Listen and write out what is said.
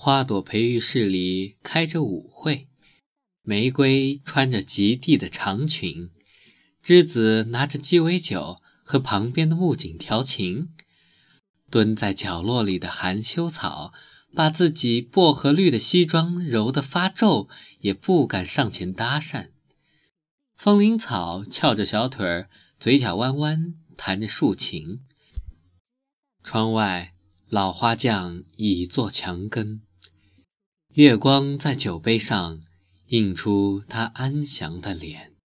花朵培育室里开着舞会，玫瑰穿着极地的长裙，栀子拿着鸡尾酒和旁边的木槿调情，蹲在角落里的含羞草把自己薄荷绿的西装揉得发皱，也不敢上前搭讪。风铃草翘着小腿儿，嘴角弯弯，弹着竖琴。窗外，老花匠已作墙根。月光在酒杯上映出他安详的脸。